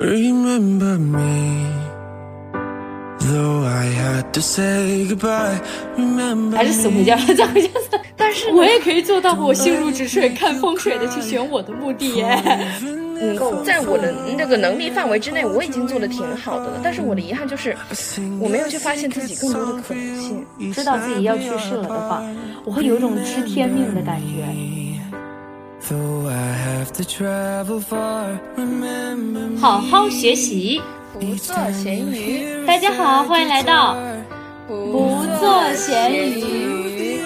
Remember me, though I had to say goodbye. Remember 还是死回家吧，再回家死。但是我也可以做到我心如止水、看风水的去选我的墓地耶。够，在我的那个能力范围之内，我已经做的挺好的了。但是我的遗憾就是，我没有去发现自己更多的可能性。知道自己要去世了的话，我会有一种知天命的感觉。好好学习。不做咸鱼，大家好，欢迎来到不不做咸鱼。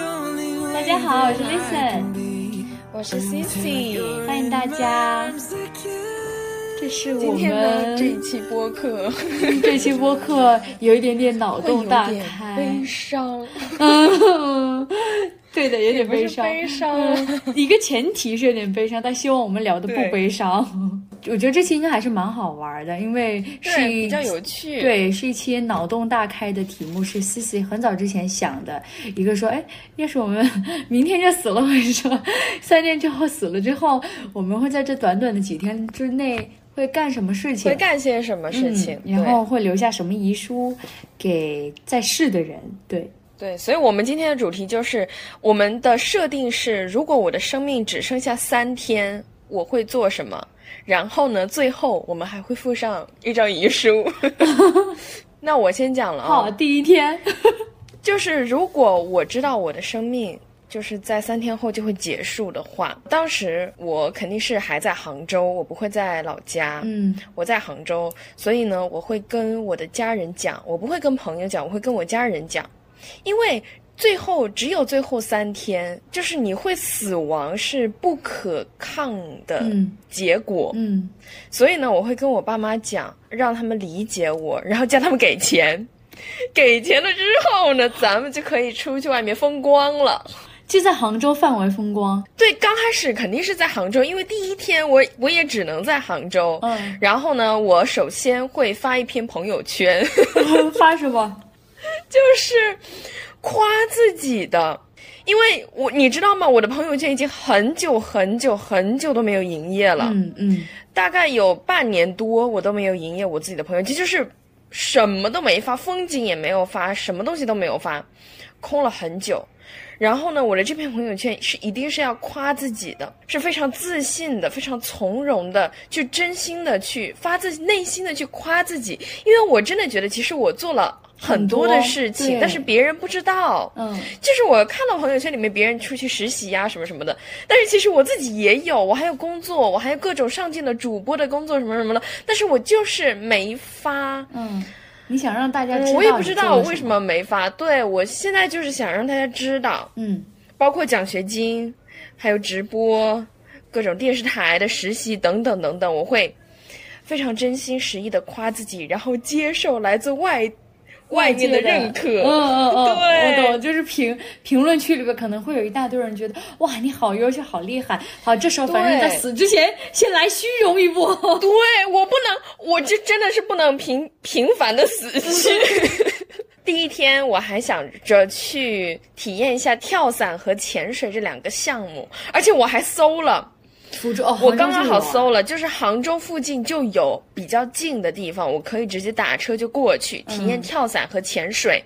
大家好，我是 Listen，我是 Cici。欢迎大家。这是我们这一期播客这期播客有一点点脑洞大点开，悲伤，嗯，对的，有点悲伤。悲伤。嗯一个前提是有点悲伤，但希望我们聊的不悲伤。我觉得这期应该还是蛮好玩的，因为是，一比较有趣。，对，是一期脑洞大开的题目，是思思很早之前想的。一个说，哎，要是我们明天就死了，或者说三天之后死了之后，我们会在这短短的几天之内会干什么事情？会干些什么事情？嗯，然后会留下什么遗书给在世的人？对，对对，所以我们今天的主题就是我们的设定是，如果我的生命只剩下三天，我会做什么？然后呢，最后我们还会附上一张遗书。那我先讲了啊，好，第一天，就是如果我知道我的生命就是在三天后就会结束的话，当时我肯定是还在杭州，我不会在老家。嗯我在杭州，所以呢，我会跟我的家人讲，我不会跟朋友讲，我会跟我家人讲，因为最后只有最后三天，就是你会死亡是不可抗的嗯结果，嗯，所以呢，我会跟我爸妈讲，让他们理解我，然后叫他们给钱。给钱了之后呢，咱们就可以出去外面风光了。就在杭州范围风光，对，刚开始肯定是在杭州，因为第一天我我也只能在杭州。嗯，然后呢，我首先会发一篇朋友圈，发什么？就是夸自己的，因为我你知道吗？我的朋友圈已经很久很久很久都没有营业了，嗯嗯，大概有半年多我都没有营业我自己的朋友圈，就是什么都没发，风景也没有发，什么东西都没有发，空了很久。然后呢，我的这篇朋友圈是一定是要夸自己的，是非常自信的，非常从容的，去真心的去发自内心的去夸自己，因为我真的觉得其实我做了很多的事情，但是别人不知道。嗯，就是我看到朋友圈里面别人出去实习呀、什么什么的，但是其实我自己也有，我还有工作，我还有各种上进的主播的工作什么什么的，但是我就是没发。嗯，你想让大家知道、嗯，我也不知道我为什。么没发。对我现在就是想让大家知道，嗯包括奖学金，还有直播，各种电视台的实习等等等等，我会非常真心实意的夸自己，然后接受来自外外界的认可。嗯嗯嗯，对我懂，就是评评论区里边可能会有一大堆人觉得哇你好优秀，好厉害，好，这时候反正在死之前先来虚荣一波。对我不能，我这真的是不能平平凡的死去。第一天我还想着去体验一下跳伞和潜水这两个项目，而且我还搜了，福州哦，我刚刚好搜了，就是杭州附近就有比较近的地方，我可以直接打车就过去体验跳伞和潜水。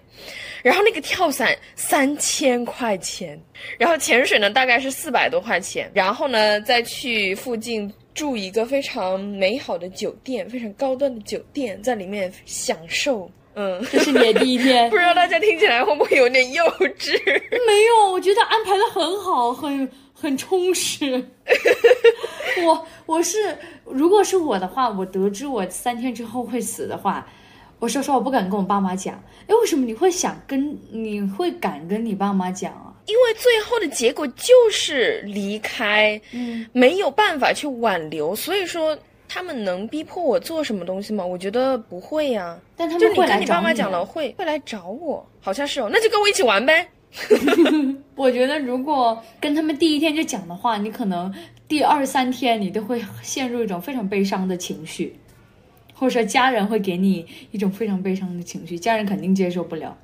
然后那个跳伞三千块钱，然后潜水呢大概是四百多块钱，然后呢再去附近住一个非常美好的酒店，非常高端的酒店，在里面享受。嗯，这是你的第一天 不。知道大家听起来会不会有点幼稚？没有，我觉得安排的很好，很很充实。我我是，如果是我的话，我得知我三天之后会死的话，我说实话，我不敢跟我爸妈讲。哎，为什么你会想跟你会敢跟你爸妈讲啊？因为最后的结果就是离开，嗯，没有办法去挽留，所以说他们能逼迫我做什么东西吗？我觉得不会呀、但他就你们会来找跟你爸妈讲啊了，会会来找我，好像是哦，那就跟我一起玩呗。我觉得如果跟他们第一天就讲的话，你可能第二三天你都会陷入一种非常悲伤的情绪，或者说家人会给你一种非常悲伤的情绪，家人肯定接受不了。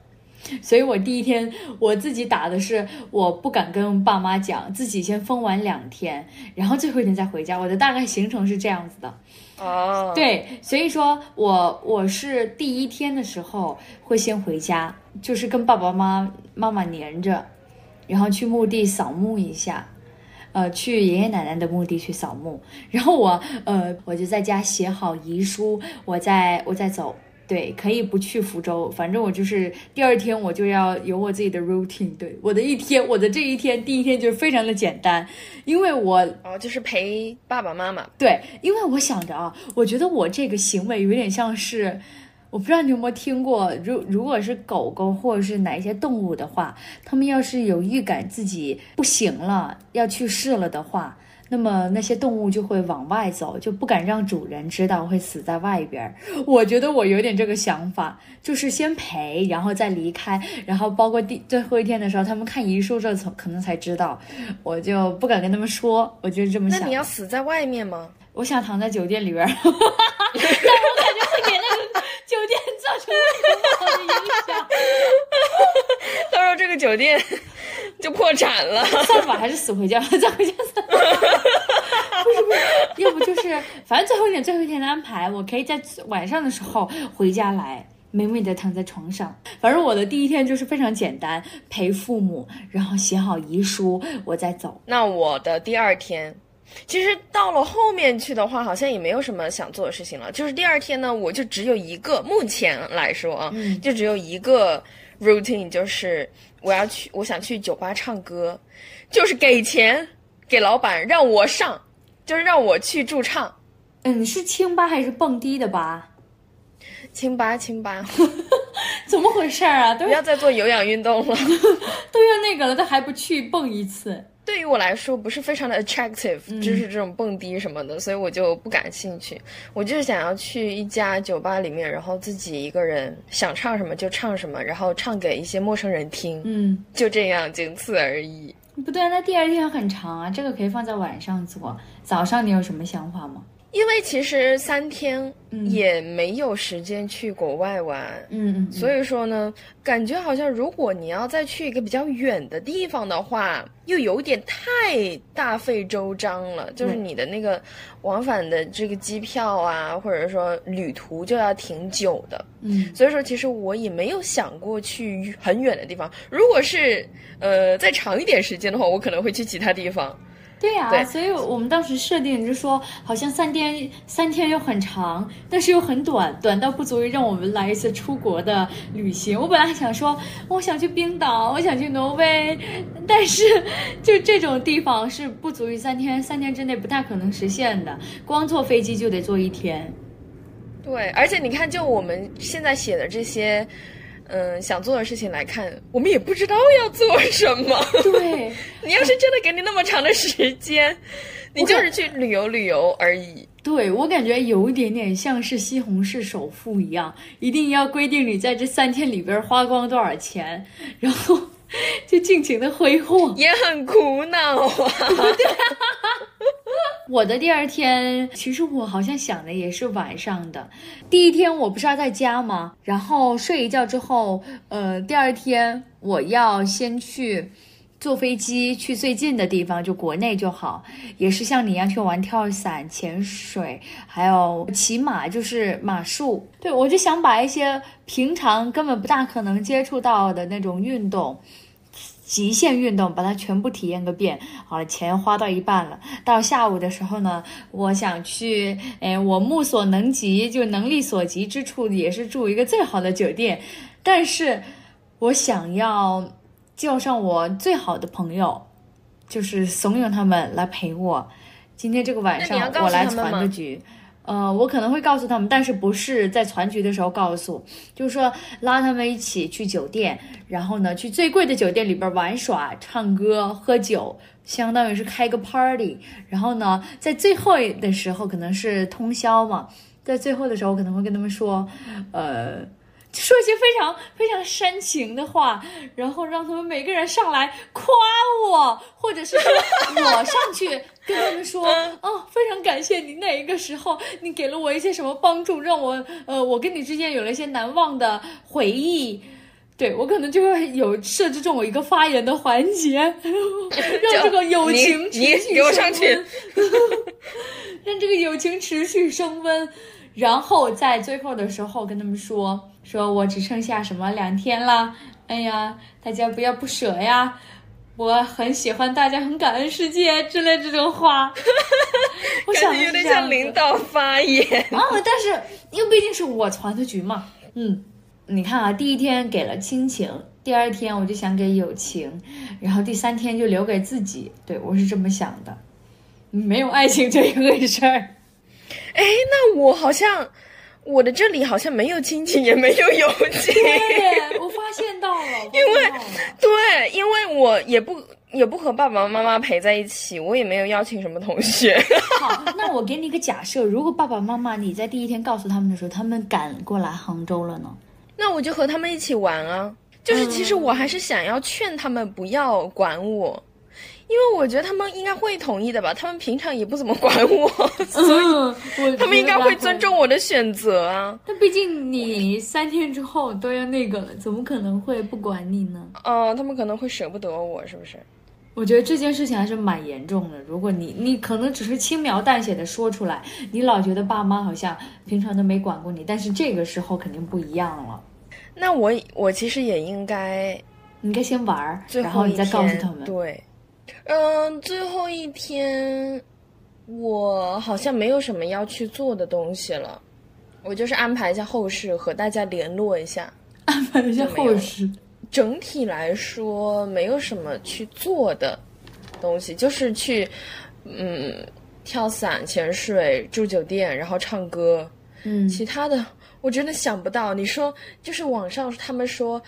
所以我第一天我自己打的是我不敢跟爸妈讲，自己先疯玩两天，然后最后一天再回家。我的大概行程是这样子的。哦，，对，所以说我我是第一天的时候会先回家，就是跟爸爸妈妈妈妈黏着，然后去墓地扫墓一下。呃，去爷爷奶奶的墓地去扫墓，然后我呃，我就在家写好遗书，我再我再走。对，可以不去福州，反正我就是第二天我就要有我自己的 routine。对，我的一天，我的这一天，第一天就是非常的简单，因为我哦，就是陪爸爸妈妈。对，因为我想着啊，我觉得我这个行为有点像是，我不知道你有没有听过，如如果是狗狗或者是哪一些动物的话，它们要是有预感自己不行了，要去世了的话。那么那些动物就会往外走，就不敢让主人知道会死在外边儿。我觉得我有点这个想法，就是先陪，然后再离开，然后包括第最后一天的时候，他们看遗书这可能才知道，我就不敢跟他们说，我就这么想。那你要死在外面吗？我想躺在酒店里边儿，但我感觉会给那个酒店造成很不好的影响。到时候这个酒店就破产了。算了吧，还是死回家，再回家算 是不是，要不就是反正最后一点最后一天的安排，我可以在晚上的时候回家来。美美的躺在床上，反正我的第一天就是非常简单，陪父母，然后写好遗书，我再走。那我的第二天，其实到了后面去的话，好像也没有什么想做的事情了。就是第二天呢，我就只有一个，目前来说啊，嗯就只有一个 routine，就是我要去，我想去酒吧唱歌，就是给钱给老板让我上，就是让我去驻唱。嗯，是清吧还是蹦迪的吧？清吧，清吧，怎么回事儿啊？都不要再做有氧运动了。都要那个了，都还不去蹦一次？对于我来说不是非常的 attractive，、就是这种蹦迪什么的，所以我就不感兴趣。我就是想要去一家酒吧里面，然后自己一个人想唱什么就唱什么，然后唱给一些陌生人听，嗯，就这样，仅此而已。不对啊，那第二天很长啊，这个可以放在晚上做。早上你有什么想法吗？因为其实三天也没有时间去国外玩，嗯嗯，所以说呢，感觉好像如果你要再去一个比较远的地方的话，又有点太大费周章了。就是你的那个往返的这个机票啊，或者说旅途就要挺久的。嗯，所以说其实我也没有想过去很远的地方。如果是呃再长一点时间的话，我可能会去其他地方。对呀、对所以我们当时设定就说，好像三天三天又很长，但是又很短，短到不足以让我们来一次出国的旅行。我本来还想说，我想去冰岛，我想去挪威，但是就这种地方是不足以三天，三天之内不太可能实现的，光坐飞机就得坐一天。对，而且你看，就我们现在写的这些，嗯，想做的事情来看，我们也不知道要做什么。对，你要是真的给你那么长的时间，你就是去旅游旅游而已。对我感觉有一点点像是西红柿首富一样，一定要规定你在这三天里边花光多少钱，然后 就尽情的挥霍。也很苦恼啊。我的第二天，其实我好像想的也是晚上的。第一天我不是要在家吗？然后睡一觉之后，呃，第二天我要先去坐飞机去最近的地方，就国内就好。也是像你一样去玩跳伞、潜水，还有骑马，就是马术。对我就想把一些平常根本不大可能接触到的那种运动。极限运动，把它全部体验个遍。好了，钱花到一半了。到下午的时候呢，我想去，哎，我目所能及，就能力所及之处，也是住一个最好的酒店。但是，我想要叫上我最好的朋友，就是怂恿他们来陪我。今天这个晚上我来他们吗传个局。呃，我可能会告诉他们，但是不是在团局的时候告诉，就是说拉他们一起去酒店，然后呢去最贵的酒店里边玩耍、唱歌、喝酒，相当于是开个 party。然后呢，在最后的时候可能是通宵嘛，在最后的时候我可能会跟他们说，呃。说一些非常非常煽情的话，然后让他们每个人上来夸我，或者是说 我上去跟他们说，哦，非常感谢你那一个时候你给了我一些什么帮助，让我呃，我跟你之间有了一些难忘的回忆。对我可能就会有设置这种一个发言的环节，让这个友情持续给我上去。升温。让这个友情持续升温，然后在最后的时候跟他们说，说我只剩下什么两天了，哎呀，大家不要不舍呀，我很喜欢大家，很感恩世界之类这种话。我想感觉有点像领导发言。啊，但是因为毕竟是我传的局嘛，嗯，你看啊，第一天给了亲情，第二天我就想给友情，然后第三天就留给自己，对我是这么想的，没有爱情这一回事儿。哎，那我好像我的这里好像没有亲情，也没有友情。对，我发现到了，因为对，因为我也不也不和爸爸妈妈陪在一起，我也没有邀请什么同学。好，那我给你一个假设，如果爸爸妈妈你在第一天告诉他们的时候，他们赶过来杭州了呢？那我就和他们一起玩啊。就是其实我还是想要劝他们不要管我，因为我觉得他们应该会同意的吧。他们平常也不怎么管我，所以嗯，他们应该会尊重我的选择啊。但毕竟你三天之后都要那个了，怎么可能会不管你呢？哦、他们可能会舍不得我，是不是？我觉得这件事情还是蛮严重的。如果你你可能只是轻描淡写的说出来，你老觉得爸妈好像平常都没管过你，但是这个时候肯定不一样了。那我我其实也应该你应该先玩儿，然后你再告诉他们。对，嗯，最后一天我好像没有什么要去做的东西了，我就是安排一下后事，和大家联络一下。安排一下后事。整体来说，没有什么去做的东西，就是去嗯跳伞、潜水、住酒店，然后唱歌。嗯，其他的我真的想不到。你说，就是网上他们说，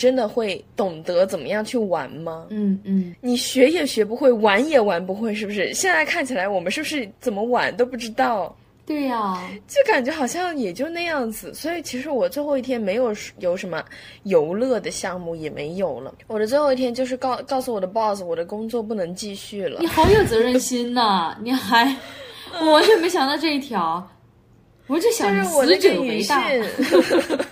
真的会懂得怎么样去玩吗？嗯嗯，你学也学不会，玩也玩不会，是不是？现在看起来，我们是不是怎么玩都不知道？对呀、就感觉好像也就那样子，所以其实我最后一天没有有什么游乐的项目也没有了。我的最后一天就是告告诉我的 boss，我的工作不能继续了你。好有责任心呐、你还，我完全没想到这一条。我就想就是我那死个语训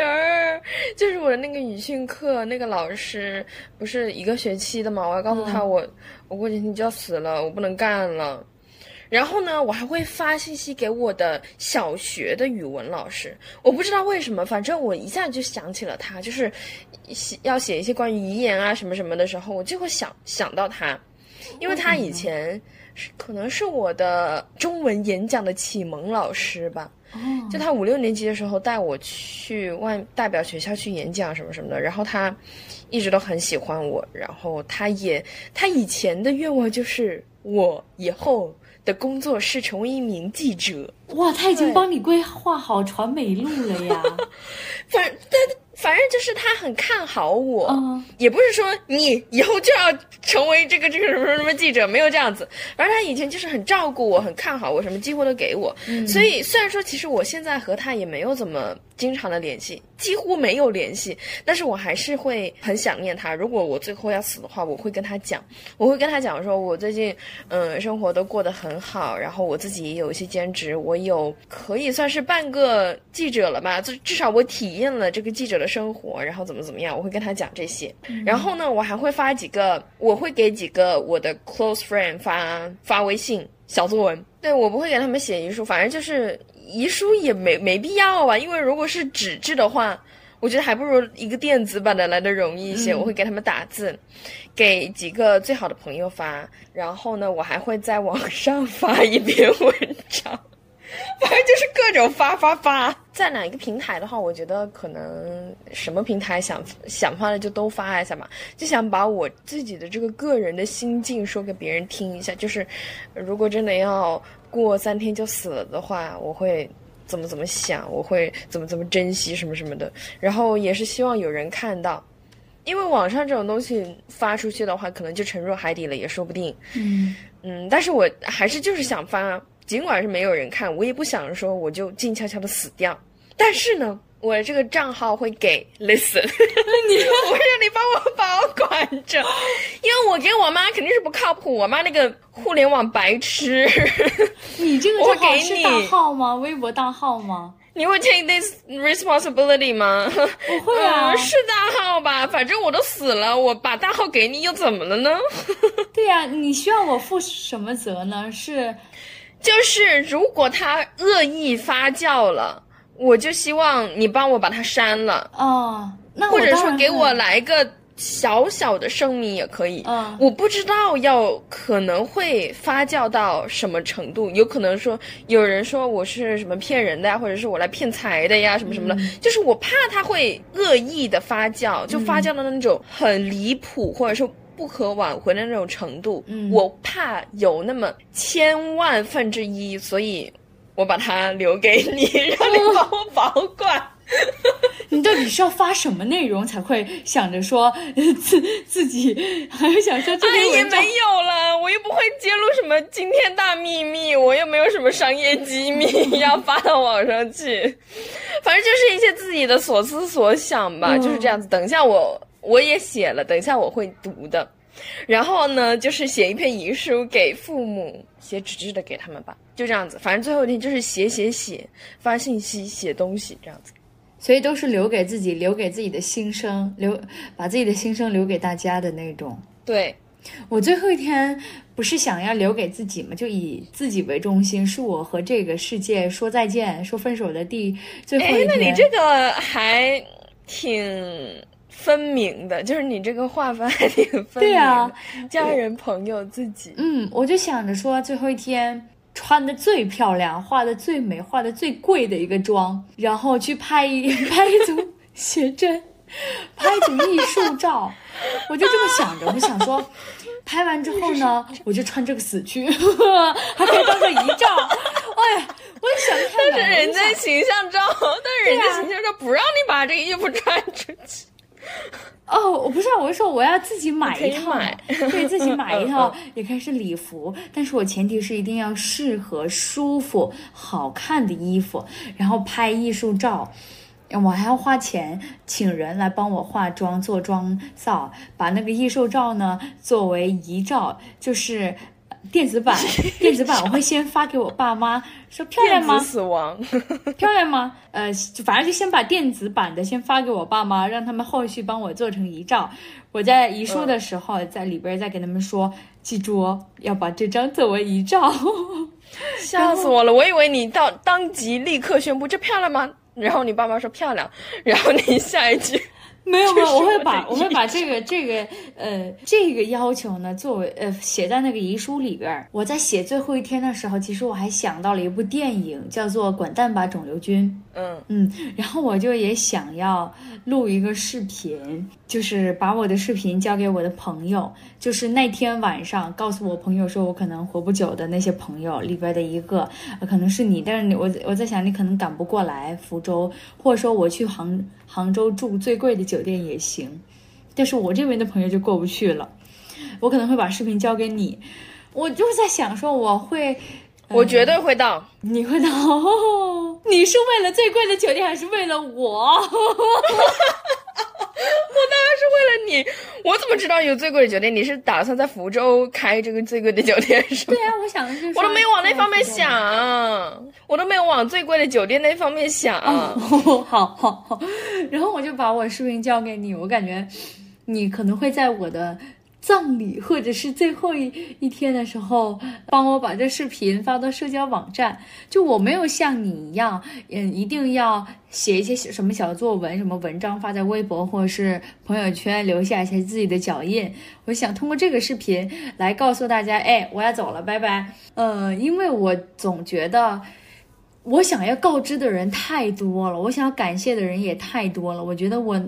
者为大。，不行儿，就是我的那个语训课，那个老师不是一个学期的嘛，我要告诉他我、我过几天就要死了，我不能干了。然后呢，我还会发信息给我的小学的语文老师，我不知道为什么，反正我一下就想起了他，就是写要写一些关于遗言啊什么什么的时候，我就会想想到他，因为他以前是可能是我的中文演讲的启蒙老师吧。哦。就他五六年级的时候带我去外代表学校去演讲什么什么的，然后他一直都很喜欢我，然后他也他以前的愿望就是我以后的工作是成为一名记者，哇，他已经帮你规划好传媒路了呀！反但反正就是他很看好我，嗯也不是说你以后就要成为这个这个什么什么记者，没有这样子。反正他以前就是很照顾我，很看好我，什么机会都给我。所以虽然说其实我现在和他也没有怎么经常的联系，几乎没有联系，但是我还是会很想念他。如果我最后要死的话，我会跟他讲，我会跟他讲说，我最近嗯生活都过得很好，然后我自己也有一些兼职，我有可以算是半个记者了吧，至至少我体验了这个记者的生活，然后怎么怎么样，我会跟他讲这些。然后呢，我还会发几个，我会给几个我的 close friend 发发微信小作文。对我不会给他们写遗书，反正就是遗书也没没必要啊，因为如果是纸质的话。我觉得还不如一个电子版的来的容易一些。我会给他们打字，给几个最好的朋友发，然后呢，我还会在网上发一篇文章。反正就是各种发发发，在哪一个平台的话，我觉得可能什么平台想想发的就都发一下嘛，就想把我自己的这个个人的心境说给别人听一下。就是如果真的要过三天就死了的话，我会怎么怎么想，我会怎么怎么珍惜什么什么的。然后也是希望有人看到，因为网上这种东西发出去的话，可能就沉入海底了，也说不定。嗯，嗯，但是我还是就是想发，尽管是没有人看，我也不想说我就静悄悄的死掉。但是呢，我的这个账号会给 listen，你 我让你帮我保管着，因为我给我妈肯定是不靠谱，我妈那个互联网白痴。你这个我账号给你是大号吗？微博大号吗？你会 take this responsibility 吗？不会啊嗯，是大号吧？反正我都死了，我把大号给你又怎么了呢？对呀、你需要我负什么责呢？是就是如果他恶意发酵了，我就希望你帮我把它删了，哦，那或者说给我来个小小的声明也可以。嗯我不知道要可能会发酵到什么程度，有可能说有人说我是什么骗人的呀，或者是我来骗财的呀，什么什么的，嗯就是我怕他会恶意的发酵，就发酵到那种很离谱，或者说。不可挽回的那种程度，嗯我怕有那么千万分之一，所以我把它留给你，让你帮我保管。你到底是要发什么内容才会想着说呃 自自己还有想说这哎，也篇文章没有了，我又不会揭露什么惊天大秘密，我又没有什么商业机密要发到网上去，反正就是一些自己的所思所想吧，嗯就是这样子。等一下我我也写了，等一下我会读的。然后呢，就是写一篇遗书给父母，写纸质的给他们吧，就这样子。反正最后一天就是写写写，发信息，写东西这样子。所以都是留给自己，留给自己的心声，留把自己的心声留给大家的那种。对，我最后一天不是想要留给自己吗？就以自己为中心，是我和这个世界说再见、说分手的第最后一，哎那。你这个还挺分明的，就是你这个划分还挺分明的。对啊家人、朋友、自己。嗯，我就想着说，最后一天穿的最漂亮、化的最美、化的最贵的一个妆，然后去拍一拍一组写真，拍一组艺术照，我就这么想着，我就想说。拍完之后呢，我就穿这个死去，还可以当个遗照。哎呀，我就想太但是人家形象照，但是人家形象照不让你把这个衣服穿出去。哦，我不是，我是说我要自己买一套，买 对自己买一套嗯，也可以是礼服，但是我前提是一定要适合、舒服、好看的衣服，然后拍艺术照。我还要花钱请人来帮我化妆、做妆造，把那个艺术照呢作为遗照，就是电子版。电子版我会先发给我爸妈，说漂亮吗？死亡。漂亮吗？呃，就反正就先把电子版的先发给我爸妈，让他们后续帮我做成遗照。我在遗书的时候，在里边再给他们说，记住哦，要把这张作为遗照。笑死我了！我以为你到当即立刻宣布这漂亮吗？然后你爸妈说漂亮，然后你下一句没有没有，我会把我会把这个这个呃这个要求呢作为呃写在那个遗书里边儿。我在写最后一天的时候，其实我还想到了一部电影，叫做《滚蛋吧肿瘤君》。嗯，嗯，然后我就也想要录一个视频，就是把我的视频交给我的朋友，就是那天晚上告诉我朋友说我可能活不久的那些朋友里边的一个，可能是你，但是你我我在想你可能赶不过来福州，或者说我去杭杭州住最贵的酒店也行，但是我这边的朋友就过不去了，我可能会把视频交给你，我就是在想说我会。我绝对会到。你会到？你是为了最贵的酒店，还是为了我？我当然是为了你，我怎么知道有最贵的酒店？你是打算在福州开这个最贵的酒店是吗？对啊，我想的就是我都没有往那方面想，我都没有往最贵的酒店那方面想。哦，好好好，然后我就把我视频交给你，我感觉你可能会在我的葬礼或者是最后一一天的时候，帮我把这视频发到社交网站。就我没有像你一样，嗯，一定要写一些什么小作文、什么文章发在微博或者是朋友圈，留下一些自己的脚印。我想通过这个视频来告诉大家，哎，我要走了，拜拜。呃，因为我总觉得。我想要告知的人太多了，我想要感谢的人也太多了。我觉得我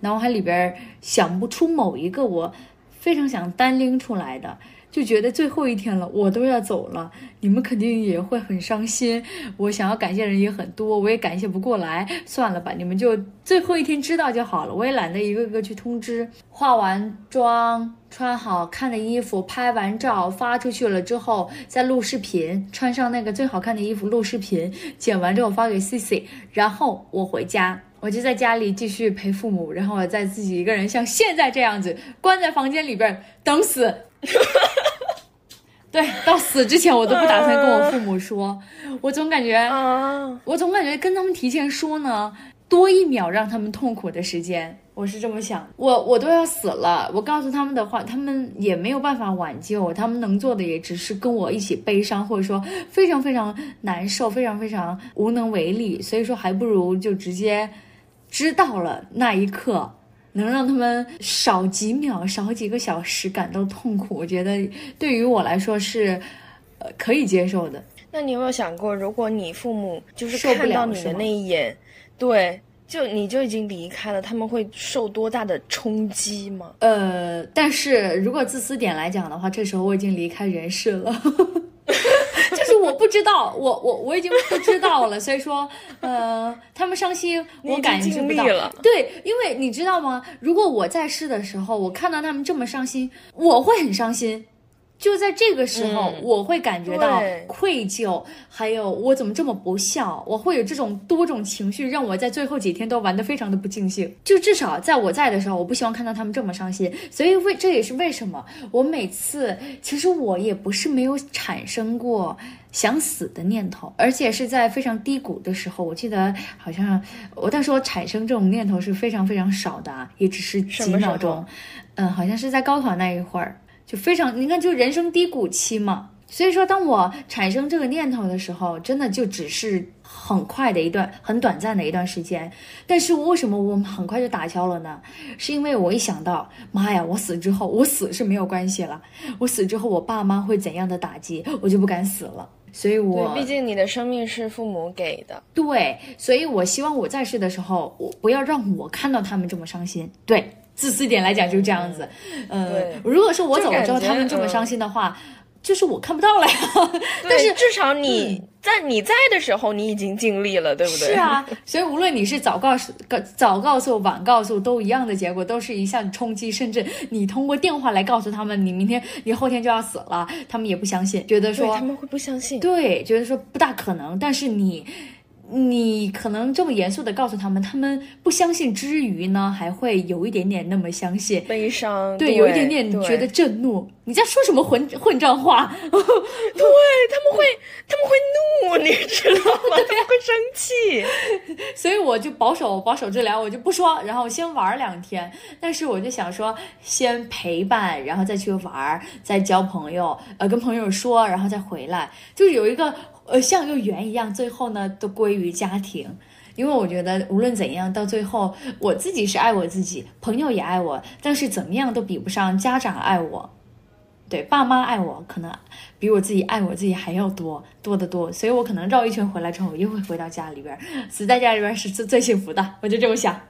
脑海里边想不出某一个我非常想单拎出来的，就觉得最后一天了，我都要走了，你们肯定也会很伤心。我想要感谢的人也很多，我也感谢不过来，算了吧，你们就最后一天知道就好了。我也懒得一个个去通知。化完妆，穿好看的衣服，拍完照发出去了之后，再录视频，穿上那个最好看的衣服录视频，剪完之后发给 C C，然后我回家。我就在家里继续陪父母，然后我再自己一个人像现在这样子关在房间里边等死。对，到死之前我都不打算跟我父母说，我总感觉，啊，我总感觉跟他们提前说呢，多一秒让他们痛苦的时间，我是这么想。我我都要死了，我告诉他们的话，他们也没有办法挽救，他们能做的也只是跟我一起悲伤，或者说非常非常难受，非常非常无能为力。所以说，还不如就直接知道了那一刻。能让他们少几秒、少几个小时感到痛苦，我觉得对于我来说是，呃，可以接受的。那你有没有想过，如果你父母就是看到你的那一眼，对，就你就已经离开了，他们会受多大的冲击吗？呃，但是如果自私点来讲的话，这时候我已经离开人世了，就是我不知道，我我我已经不知道了，所以说，呃，他们伤心，我感知不到了。对，因为你知道吗？如果我在世的时候，我看到他们这么伤心，我会很伤心。就在这个时候，嗯我会感觉到愧疚，还有我怎么这么不孝，我会有这种多种情绪，让我在最后几天都玩得非常的不尽兴。就至少在我在的时候，我不希望看到他们这么伤心。所以为这也是为什么我每次其实我也不是没有产生过想死的念头，而且是在非常低谷的时候。我记得好像我但是我产生这种念头是非常非常少的，啊，也只是几秒钟。嗯，好像是在高考那一会儿，就非常，你看，就人生低谷期嘛。所以说，当我产生这个念头的时候，真的就只是很快的一段、很短暂的一段时间。但是为什么我们很快就打消了呢？是因为我一想到，妈呀，我死之后，我死是没有关系了，我死之后我爸妈会怎样的打击，我就不敢死了。所以我对，毕竟你的生命是父母给的。对，所以我希望我在世的时候，我不要让我看到他们这么伤心。对，自私点来讲就是这样子。呃，如果说我走了之后，他们这么伤心的话，就是我看不到了呀。但是至少你、在你在的时候，你已经尽力了，对不对？是啊，所以无论你是早告诉、早告诉、晚告诉，都一样的结果，都是一项冲击。甚至你通过电话来告诉他们，你明天、你后天就要死了，他们也不相信，觉得说他们会不相信。对，觉得说不大可能，但是你。你可能这么严肃的告诉他们，他们不相信之余呢，还会有一点点那么相信，悲伤，对，对，有一点点觉得震怒。你在说什么混混账话？对，他们会他们会怒，你知道吗？他们会生气。所以我就保守保守治疗，我就不说，然后先玩两天。但是我就想说，先陪伴，然后再去玩，再交朋友，呃，跟朋友说，然后再回来，就是有一个呃像一个圆一样，最后呢都归于家庭。因为我觉得无论怎样，到最后我自己是爱我自己，朋友也爱我，但是怎么样都比不上家长爱我。对，爸妈爱我，可能比我自己爱我自己还要多多得多，所以我可能绕一圈回来之后，我又会回到家里边儿，死在家里边儿是最最幸福的，我就这么想。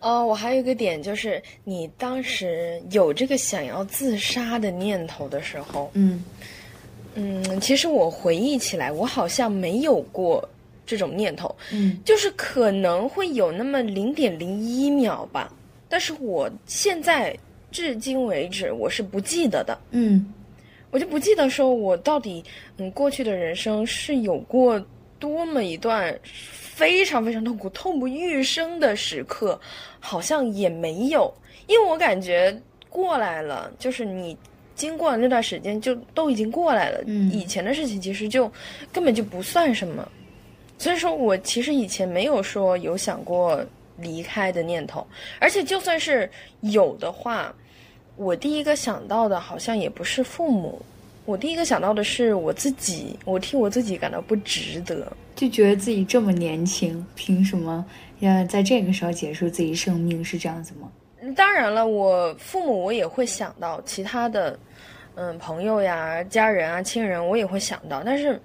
呃，我还有一个点就是，你当时有这个想要自杀的念头的时候，嗯嗯，其实我回忆起来，我好像没有过这种念头，嗯。就是可能会有那么零点零一秒吧，但是我现在至今为止我是不记得的，嗯。我就不记得说我到底嗯过去的人生是有过多么一段非常非常痛苦、痛不欲生的时刻，好像也没有，因为我感觉过来了，就是你。经过了那段时间，就都已经过来了。嗯以前的事情其实就根本就不算什么，所以说我其实以前没有说有想过离开的念头，而且就算是有的话，我第一个想到的好像也不是父母，我第一个想到的是我自己，我替我自己感到不值得。就觉得自己这么年轻，凭什么要在这个时候结束自己生命？是这样子吗？当然了，我父母我也会想到其他的，嗯，朋友呀、家人啊、亲人，我也会想到，但是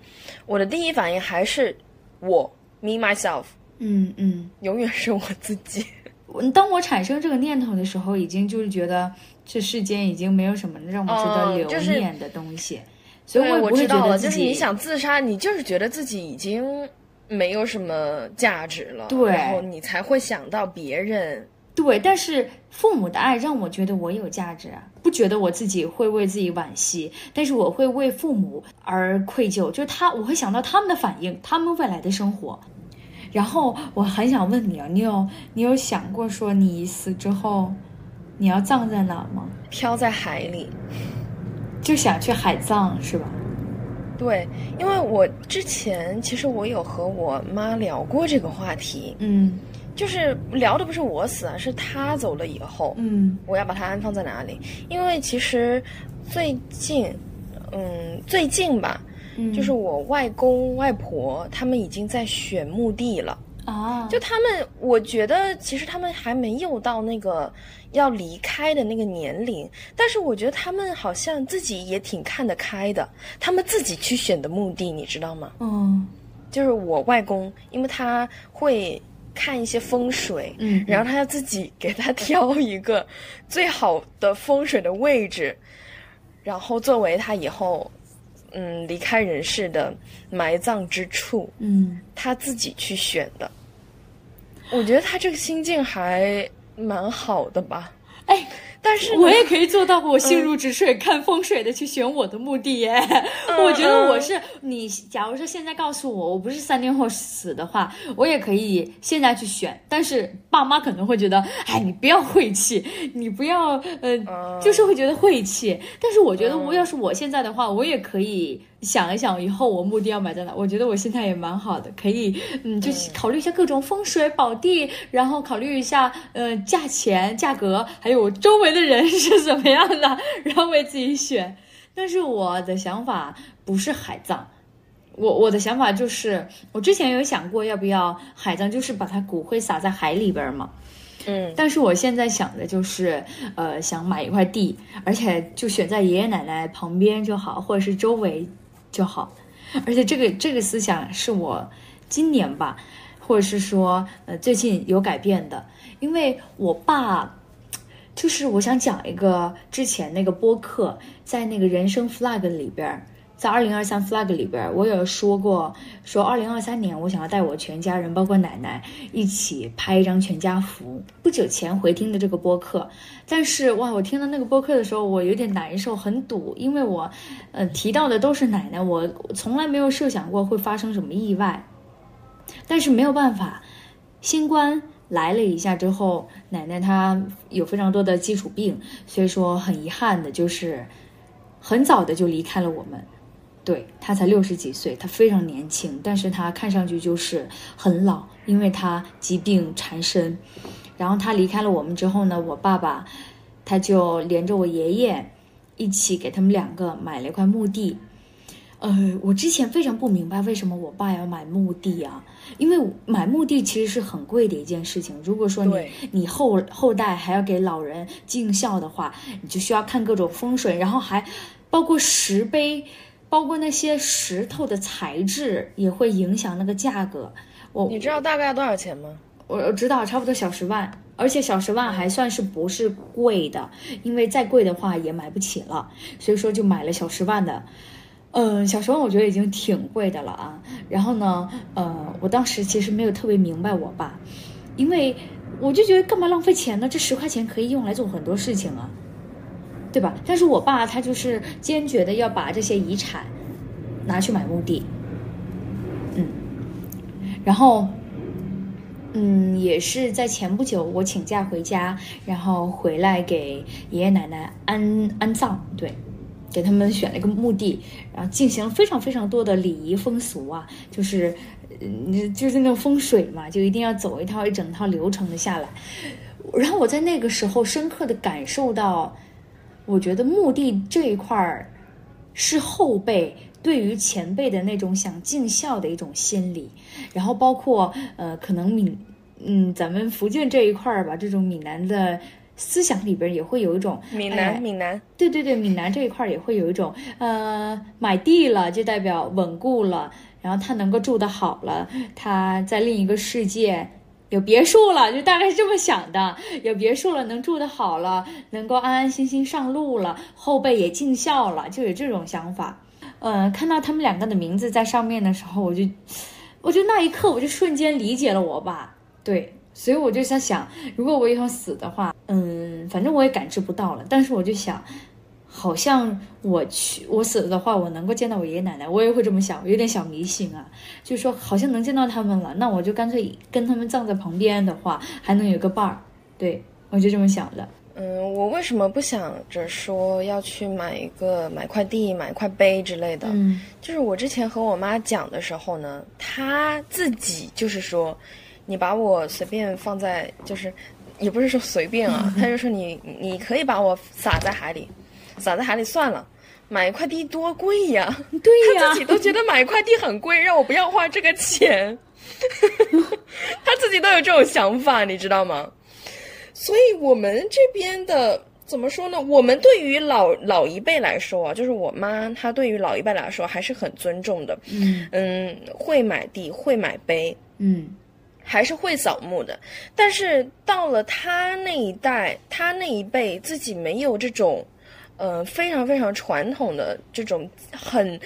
我的第一反应还是我 me myself，嗯嗯。永远是我自己。我当我产生这个念头的时候，已经就是觉得这世间已经没有什么让我值得留哦就是念的东西，所以，我知道了，就是你想自杀，你就是觉得自己已经没有什么价值了，对然后你才会想到别人。对，但是父母的爱让我觉得我有价值啊，不觉得我自己会为自己惋惜，但是我会为父母而愧疚，就是他，我会想到他们的反应，他们未来的生活。然后我很想问你啊，你有你有想过说你死之后，你要葬在哪儿吗？飘在海里，就想去海葬是吧？对，因为我之前其实我有和我妈聊过这个话题，嗯就是聊的不是我死啊，是他走了以后，嗯我要把他安放在哪里？因为其实最近，嗯，最近吧，嗯，就是我外公外婆他们已经在选墓地了。啊，就他们，我觉得其实他们还没有到那个要离开的那个年龄，但是我觉得他们好像自己也挺看得开的，他们自己去选的墓地，你知道吗？嗯就是我外公，因为他会看一些风水，嗯然后他要自己给他挑一个 最好的风水的位置，然后作为他以后嗯离开人世的埋葬之处，嗯，他自己去选的。我觉得他这个心境还蛮好的吧，哎。但是我也可以做到，我心如止水、看风水的去选我的墓地耶。我觉得我是你，假如说现在告诉我我不是三天后死的话，我也可以现在去选。但是爸妈可能会觉得，哎，你不要晦气，你不要呃，就是会觉得晦气。但是我觉得，我要是我现在的话，我也可以想一想以后我墓地要埋在哪。我觉得我现在也蛮好的，可以嗯，就是考虑一下各种风水宝地，然后考虑一下呃价钱、价格，还有我周围的人是怎么样的，然后为自己选。但是我的想法不是海葬。我我的想法就是，我之前有想过要不要海葬，就是把它骨灰撒在海里边嘛。嗯但是我现在想的就是，呃，想买一块地，而且就选在爷爷奶奶旁边就好，或者是周围就好。而且这个这个思想是我今年吧，或者是说呃最近有改变的，因为我爸。就是我想讲一个之前那个播客，在那个人生 flag 里边，在二零二三 flag 里边，我有说过，说二零二三年我想要带我全家人，包括奶奶一起拍一张全家福。不久前回听的这个播客，但是哇，我听到那个播客的时候，我有点难受，很堵，因为我，呃，提到的都是奶奶，我从来没有设想过会发生什么意外，但是没有办法，新冠。来了一下之后，奶奶她有非常多的基础病，所以说很遗憾的就是，很早的就离开了我们。对她才六十几岁，她非常年轻，但是她看上去就是很老，因为她疾病缠身。然后她离开了我们之后呢，我爸爸他就连着我爷爷一起给他们两个买了一块墓地。呃，我之前非常不明白为什么我爸要买墓地啊？因为买墓地其实是很贵的一件事情。如果说你你后后代还要给老人尽孝的话，你就需要看各种风水，然后还包括石碑，包括那些石头的材质也会影响那个价格。我你知道大概要多少钱吗？我我知道，差不多小十万，而且小十万还算是不是贵的，因为再贵的话也买不起了，所以说就买了小十万的。嗯，小时候我觉得已经挺贵的了啊。然后呢，呃，我当时其实没有特别明白我爸，因为我就觉得干嘛浪费钱呢？这十块钱可以用来做很多事情啊，对吧？但是我爸他就是坚决的要把这些遗产拿去买墓地，嗯，然后。嗯，也是在前不久，我请假回家，然后回来给爷爷奶奶安安葬，对，给他们选了一个墓地，然后进行了非常非常多的礼仪风俗啊，就是，嗯，就是那种风水嘛，就一定要走一套一整套流程的下来。然后我在那个时候深刻的感受到，我觉得墓地这一块儿是后辈对于前辈的那种想尽孝的一种心理，然后包括呃，可能闽嗯，咱们福建这一块儿吧，这种闽南的思想里边也会有一种闽哎南，闽南，对对对，闽南这一块儿也会有一种，呃，买地了就代表稳固了，然后他能够住得好了，他在另一个世界有别墅了，就大概是这么想的，有别墅了，能住得好了，能够安安心心上路了，后辈也尽孝了，就有这种想法。呃，看到他们两个的名字在上面的时候，我就，我就那一刻我就瞬间理解了我爸，对。所以我就在想，如果我以后死的话，嗯，反正我也感知不到了。但是我就想，好像我去我死了的话，我能够见到我爷爷奶奶，我也会这么想，有点小迷信啊。就是说，好像能见到他们了，那我就干脆跟他们葬在旁边的话，还能有个伴儿。对我就这么想的。嗯，我为什么不想着说要去买一个买块地、买块碑之类的？嗯就是我之前和我妈讲的时候呢，她自己就是说，你把我随便放在，就是也不是说随便啊，他就说你你可以把我撒在海里，撒在海里算了。买一块地多贵呀！对呀她自己都觉得买一块地很贵，让我不要花这个钱。他自己都有这种想法，你知道吗？所以我们这边的怎么说呢？我们对于老老一辈来说啊，就是我妈，她对于老一辈来说还是很尊重的。嗯嗯，会买地，会买碑，嗯还是会扫墓的。但是到了他那一代，他那一辈，自己没有这种，呃，非常非常传统的这种很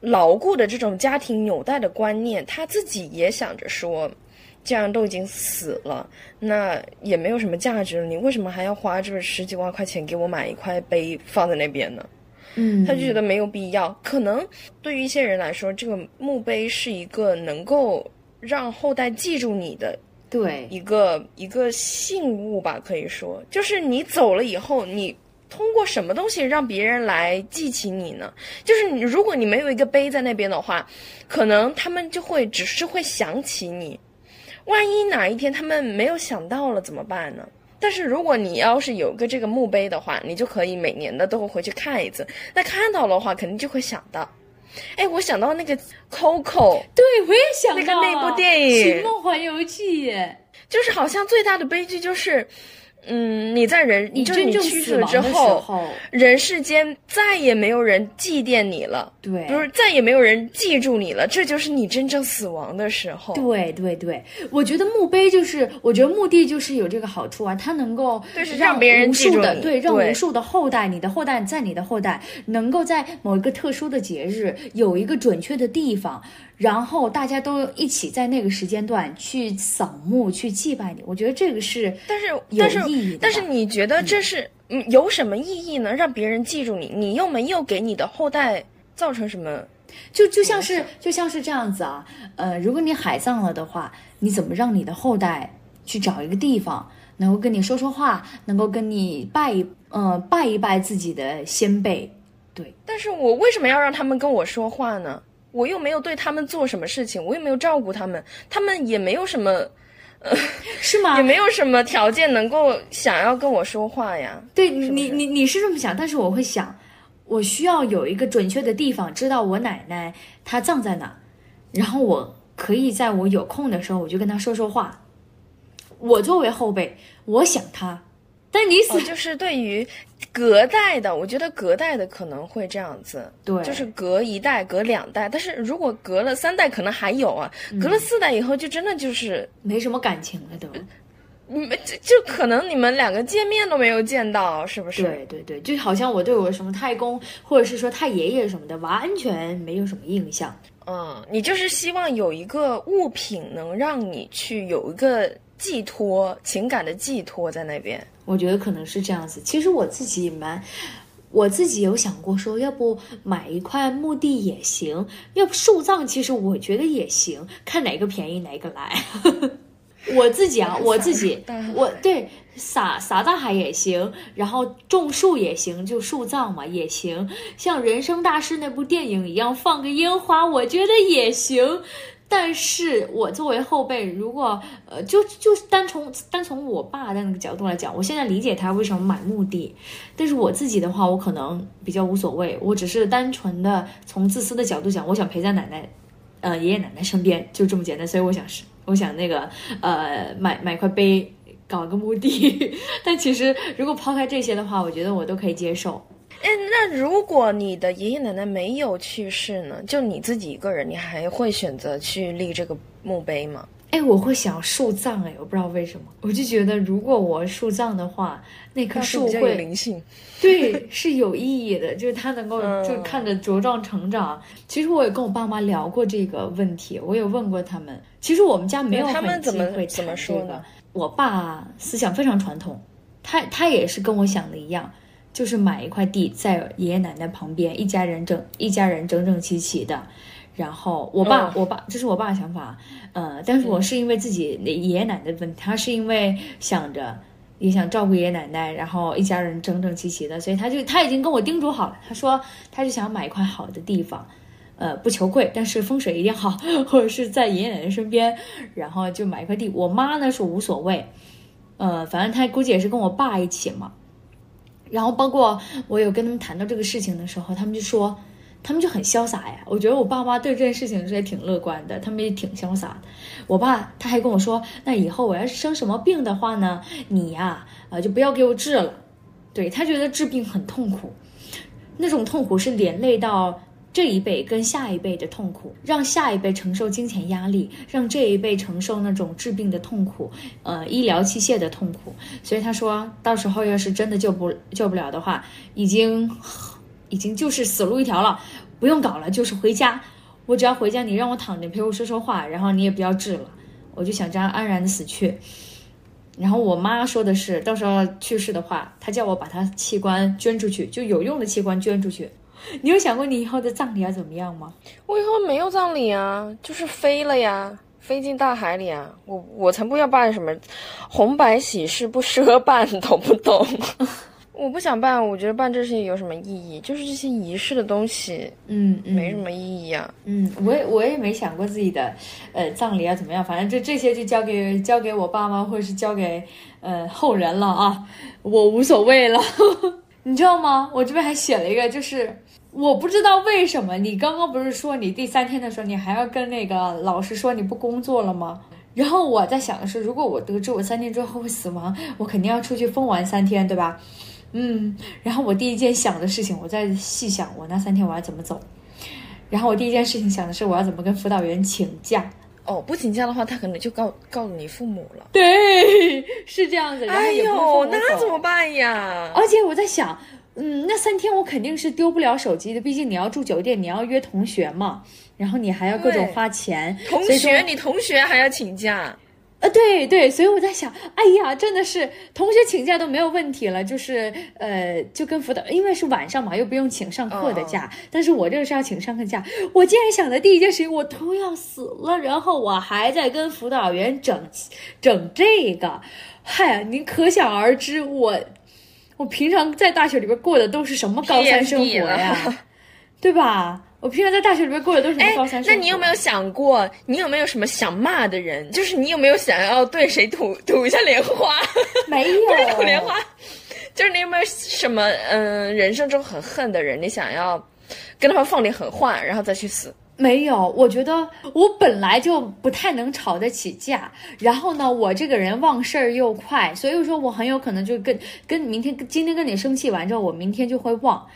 牢固的这种家庭纽带的观念，他自己也想着说。既然都已经死了，那也没有什么价值了，你为什么还要花这十几万块钱给我买一块碑放在那边呢？嗯，他就觉得没有必要。可能对于一些人来说，这个墓碑是一个能够让后代记住你的对一个一个信物吧，可以说，就是你走了以后，你通过什么东西让别人来记起你呢？就是你，如果你没有一个碑在那边的话，可能他们就会只是会想起你。万一哪一天他们没有想到了怎么办呢？但是如果你要是有个这个墓碑的话，你就可以每年的都会回去看一次。那看到的话，肯定就会想到。哎，我想到那个 Coco，对，我也想到那个那部电影寻梦环游记》。耶就是好像最大的悲剧就是，嗯，你在人，你就是真正你去世之后，人世间再也没有人祭奠你了，对，不是再也没有人记住你了，这就是你真正死亡的时候。对对对，我觉得墓碑就是，我觉得墓地就是有这个好处啊，它能够就是让让别人无数记住你的对，让无数的后代，你的后代在你的后代，能够在某一个特殊的节日有一个准确的地方，然后大家都一起在那个时间段去扫墓、去祭拜你。我觉得这个是但是有但是意义的但是你觉得这是嗯有什么意义呢？让别人记住你，你又没有给你的后代造成什么？就就像是就像是这样子啊，呃，如果你海葬了的话，你怎么让你的后代去找一个地方，能够跟你说说话，能够跟你拜一呃拜一拜自己的先辈？对，但是我为什么要让他们跟我说话呢？我又没有对他们做什么事情，我又没有照顾他们，他们也没有什么，呃 是吗 也？没有什么条件能够想要跟我说话呀。对你你你是这么想，但是我会想，我需要有一个准确的地方，知道我奶奶她葬在哪，然后我可以在我有空的时候，我就跟她说说话。我作为后辈，我想她，但你死、哦，就是 对于隔代的，我觉得隔代的可能会这样子，对就是隔一代、隔两代。但是如果隔了三代，可能还有啊，嗯隔了四代以后，就真的就是，没什么感情了都。你们就就可能你们两个见面都没有见到，是不是？对对对，就好像我对我什么太公或者是说太爷爷什么的，完全没有什么印象。嗯，你就是希望有一个物品能让你去有一个寄托、情感的寄托在那边。我觉得可能是这样子。其实我自己蛮，我自己有想过说，要不买一块墓地也行，要不树葬，其实我觉得也行，看哪个便宜哪个来。我自己啊，我自己，我对撒撒大海也行，然后种树也行，就树葬嘛也行，像《人生大事》那部电影一样放个烟花，我觉得也行。但是我作为后辈，如果呃，就就单从单从我爸的那个角度来讲，我现在理解他为什么买墓地，但是我自己的话，我可能比较无所谓，我只是单纯的从自私的角度讲，我想陪在奶奶，呃爷爷奶奶身边，就这么简单，所以我想是我想那个呃买买块碑，搞个墓地，但其实如果抛开这些的话，我觉得我都可以接受。哎，那如果你的爷爷奶奶没有去世呢？就你自己一个人，你还会选择去立这个墓碑吗？哎，我会想树葬，哎，我不知道为什么，我就觉得如果我树葬的话，那棵树会灵性。对，是有意义的，就是它能够嗯就看着茁壮成长。其实我也跟我爸妈聊过这个问题，我也问过他们。其实我们家没有那他们怎么怎么说呢。我爸思想非常传统，他他也是跟我想的一样，就是买一块地在爷爷奶奶旁边，一家人整一家人整整齐齐的。然后我爸，嗯我爸这是我爸的想法，呃，但是我是因为自己的爷爷奶奶的问题，他是因为想着也想照顾爷爷奶奶，然后一家人整整齐齐的，所以他就他已经跟我叮嘱好了，他说他就想买一块好的地方，呃，不求贵，但是风水一定好，或者是在爷爷奶奶身边，然后就买一块地。我妈呢是无所谓，呃，反正他估计也是跟我爸一起嘛。然后包括我有跟他们谈到这个事情的时候，他们就说。他们就很潇洒呀，我觉得我爸妈对这件事情是也挺乐观的，他们也挺潇洒的。我爸他还跟我说，那以后我要是生什么病的话呢，你呀，啊就不要给我治了。对他觉得治病很痛苦，那种痛苦是连累到这一辈跟下一辈的痛苦，让下一辈承受金钱压力，让这一辈承受那种治病的痛苦，呃，医疗器械的痛苦。所以他说到时候要是真的救不救不了的话，已经。已经就是死路一条了，不用搞了，就是回家。我只要回家，你让我躺着陪我说说话，然后你也不要治了，我就想这样安然的死去。然后我妈说的是，到时候去世的话，她叫我把她器官捐出去，就有用的器官捐出去。你有想过你以后的葬礼要怎么样吗？我以后没有葬礼啊，就是飞了呀，飞进大海里啊。我我才不要办什么红白喜事，不适合办，懂不懂？我不想办，我觉得办这些有什么意义？就是这些仪式的东西，嗯，没什么意义啊。嗯，我也我也没想过自己的，呃，葬礼要怎么样？反正这这些就交给交给我爸妈，或者是交给呃后人了啊，我无所谓了。你知道吗？我这边还写了一个，就是我不知道为什么你刚刚不是说你第三天的时候，你还要跟那个老师说你不工作了吗？然后我在想的是，如果我得知我三天之后会死亡，我肯定要出去疯玩三天，对吧？嗯，然后我第一件想的事情，我在细想我那三天我要怎么走。然后我第一件事情想的是我要怎么跟辅导员请假。哦，不请假的话，他可能就告告诉你父母了。对，是这样子。哎呦，那怎么办呀？而且我在想，嗯，那三天我肯定是丢不了手机的，毕竟你要住酒店，你要约同学嘛，然后你还要各种花钱。同学，你同学还要请假。呃，对对，所以我在想，哎呀，真的是同学请假都没有问题了，就是呃，就跟辅导，因为是晚上嘛，又不用请上课的假，但是我这个是要请上课假。我竟然想的第一件事情，我都要死了，然后我还在跟辅导员整整这个，嗨，您可想而知，我我平常在大学里边过的都是什么高三生活呀，对吧？我平常在大学里面过的都是高三生。那你有没有想过，你有没有什么想骂的人？就是你有没有想要对谁吐吐一下莲花？没有吐莲花，就是你有没有什么嗯，人生中很恨的人，你想要跟他们放点狠话，然后再去死？没有，我觉得我本来就不太能吵得起架，然后呢，我这个人忘事儿又快，所以说我很有可能就跟跟明天今天跟你生气完之后，我明天就会忘。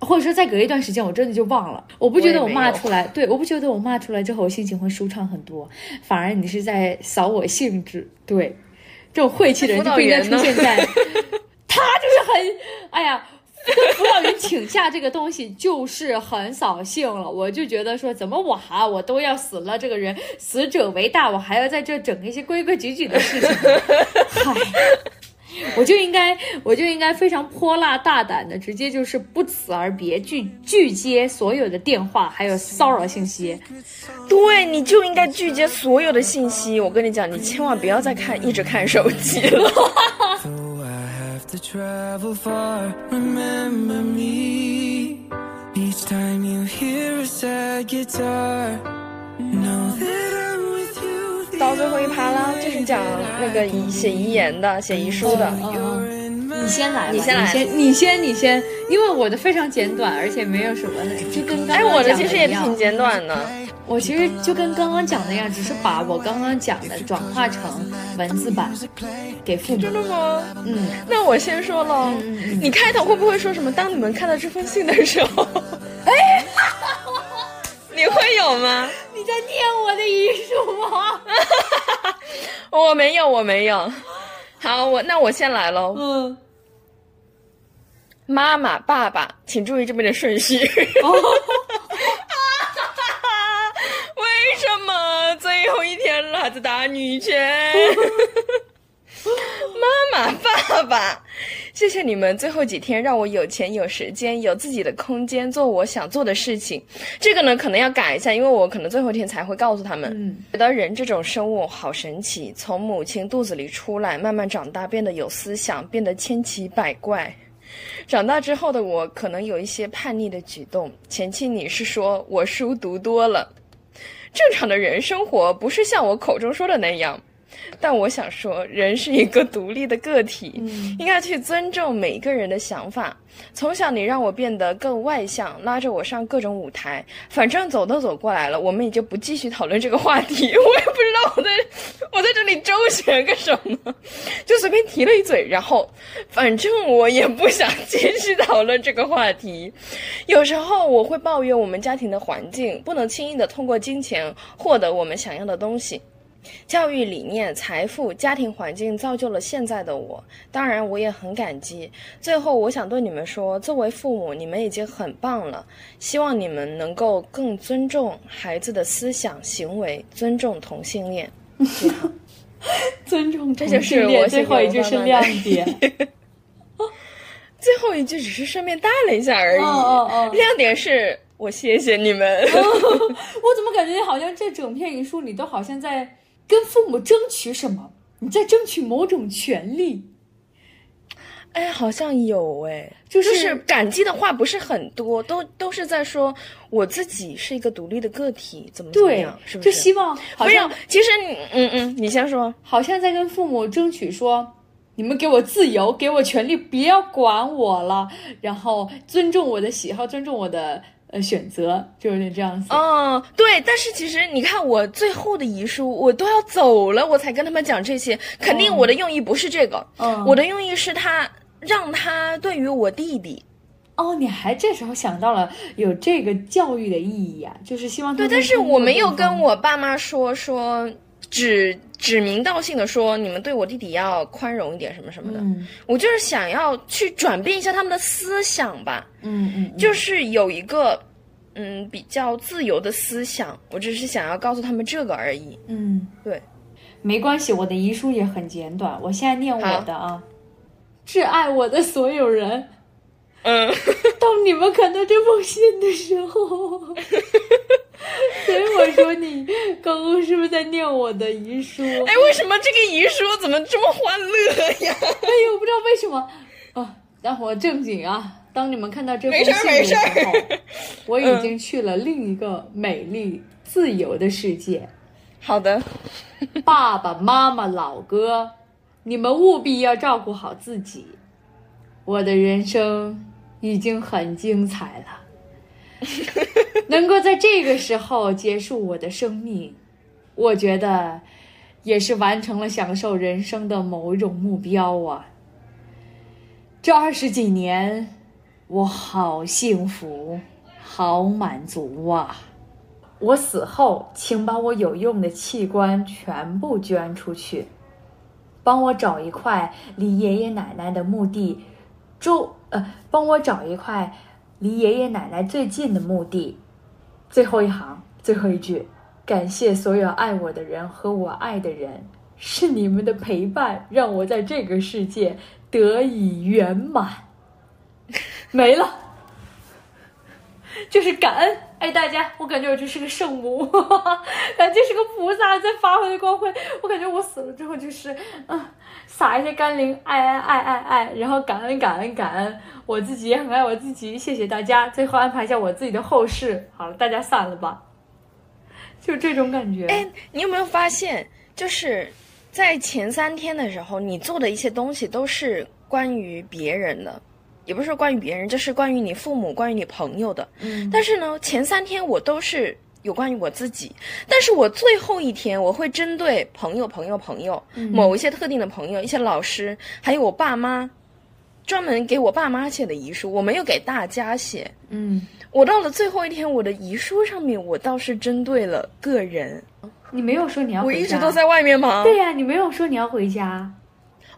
或者说再隔一段时间，我真的就忘了。我不觉得我骂出来，对，我不觉得我骂出来之后，我心情会舒畅很多。反而你是在扫我兴致，对，这种晦气的人就不应该出现在。他就是很，哎呀，跟辅导员请假这个东西就是很扫兴了。我就觉得说，怎么我哈我都要死了，这个人死者为大，我还要在这整一些规规矩矩的事情，嗨。我就应该，我就应该非常泼辣大胆的，直接就是不辞而别，拒拒接所有的电话，还有骚扰信息。对，你就应该拒接所有的信息。我跟你讲，你千万不要再看，一直看手机了。到最后一趴啦，就是讲那个写遗言的、写遗书的。你先来，你先来，先，你先，你先，因为我的非常简短，而且没有什么，就跟。哎，我的其实也挺简短的。我其实就跟刚刚讲的一样，只是把我刚刚讲的转化成文字版给父母。真的吗？嗯，那我先说了。你开头会不会说什么？当你们看到这封信的时候，哎。你会有吗？你在念我的遗书吗？我没有，我没有。好，我那我先来喽。嗯。妈妈、爸爸，请注意这边的顺序。哦。为什么最后一天了还在打女权？妈妈、爸爸，谢谢你们最后几天让我有钱有时间有自己的空间做我想做的事情。这个呢可能要改一下，因为我可能最后一天才会告诉他们。嗯，觉得人这种生物好神奇，从母亲肚子里出来，慢慢长大，变得有思想，变得千奇百怪。长大之后的我可能有一些叛逆的举动。前期你是说我书读多了，正常的人生活不是像我口中说的那样。但我想说，人是一个独立的个体，应该去尊重每一个人的想法。从小你让我变得更外向，拉着我上各种舞台，反正走都走过来了，我们也就不继续讨论这个话题。我也不知道我在我在这里周旋个什么，就随便提了一嘴，然后反正我也不想继续讨论这个话题。有时候我会抱怨我们家庭的环境，不能轻易的通过金钱获得我们想要的东西。教育理念、财富、家庭环境造就了现在的我，当然我也很感激。最后，我想对你们说，作为父母，你们已经很棒了。希望你们能够更尊重孩子的思想、行为，尊重同性恋。尊重这就是同性恋我最后一句是亮点。最后一句只是顺便带了一下而已，哦哦哦亮点是我谢谢你们。我怎么感觉好像这整篇遗书你都好像在跟父母争取什么？你在争取某种权利？哎，好像有哎，就就是感激的话不是很多，都都是在说我自己是一个独立的个体，怎么怎么样，是，不是？就希望好没有像，其实你嗯嗯，你先说。好像在跟父母争取说，你们给我自由，给我权利，不要管我了，然后尊重我的喜好，尊重我的呃选择，就有点这样子。哦，对，但是其实你看，我最后的遗书，我都要走了，我才跟他们讲这些。肯定我的用意不是这个，嗯我的用意是他让他对于我弟弟，哦，你还这时候想到了有这个教育的意义啊，就是希望他对，但是我没有跟我爸妈说说指指名道姓的说你们对我弟弟要宽容一点什么什么的，嗯。我就是想要去转变一下他们的思想吧，嗯嗯，就是有一个嗯比较自由的思想，我只是想要告诉他们这个而已。嗯，对，没关系，我的遗书也很简短，我现在念我的啊。挚爱我的所有人，嗯，当你们看到这封信的时候，所以我说你刚刚是不是在念我的遗书？哎，为什么这个遗书怎么这么欢乐呀？哎呦，我不知道为什么啊！让我正经啊！当你们看到这封没事信的时儿没事候，我已经去了另一个美丽、自由的世界。好的，爸爸妈妈、老哥，你们务必要照顾好自己。我的人生已经很精彩了，能够在这个时候结束我的生命，我觉得也是完成了享受人生的某一种目标啊。这二十几年，我好幸福，好满足啊！我死后，请把我有用的器官全部捐出去，帮我找一块离爷爷奶奶的墓地，住呃，帮我找一块离爷爷奶奶最近的墓地。最后一行，最后一句，感谢所有爱我的人和我爱的人，是你们的陪伴让我在这个世界得以圆满。没了。就是感恩，哎，大家，我感觉我就是个圣母，感觉是个菩萨在发挥的光辉。我感觉我死了之后就是，嗯，撒一些甘霖，爱爱爱爱爱，然后感恩感恩感恩，我自己也很爱我自己，谢谢大家。最后安排一下我自己的后事，好了，大家散了吧，就这种感觉。哎，你有没有发现，就是在前三天的时候，你做的一些东西都是关于别人的，也不是说关于别人，就是关于你父母、关于你朋友的。嗯但是呢，前三天我都是有关于我自己，但是我最后一天我会针对朋友、朋友、朋友，某一些特定的朋友、一些老师，还有我爸妈，专门给我爸妈写的遗书，我没有给大家写。嗯，我到了最后一天，我的遗书上面，我倒是针对了个人。你没有说你要我回家，我一直都在外面忙。对呀、你没有说你要回家。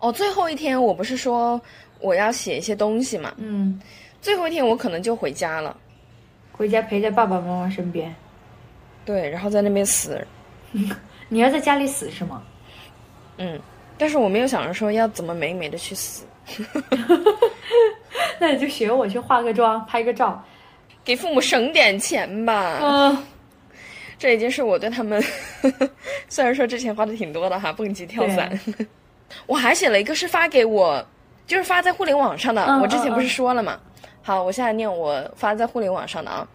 哦，最后一天我不是说我要写一些东西嘛？嗯，最后一天我可能就回家了。回家陪在爸爸妈妈身边。对，然后在那边死。你要在家里死是吗？嗯，但是我没有想着说要怎么美美的去死。那你就学我去化个妆、拍个照。给父母省点钱吧。嗯，这已经是我对他们，虽然说之前花的挺多的哈，蹦极、跳伞。我还写了一个是发给我，就是发在互联网上的。嗯我之前不是说了嘛？好，我现在念我发在互联网上的啊。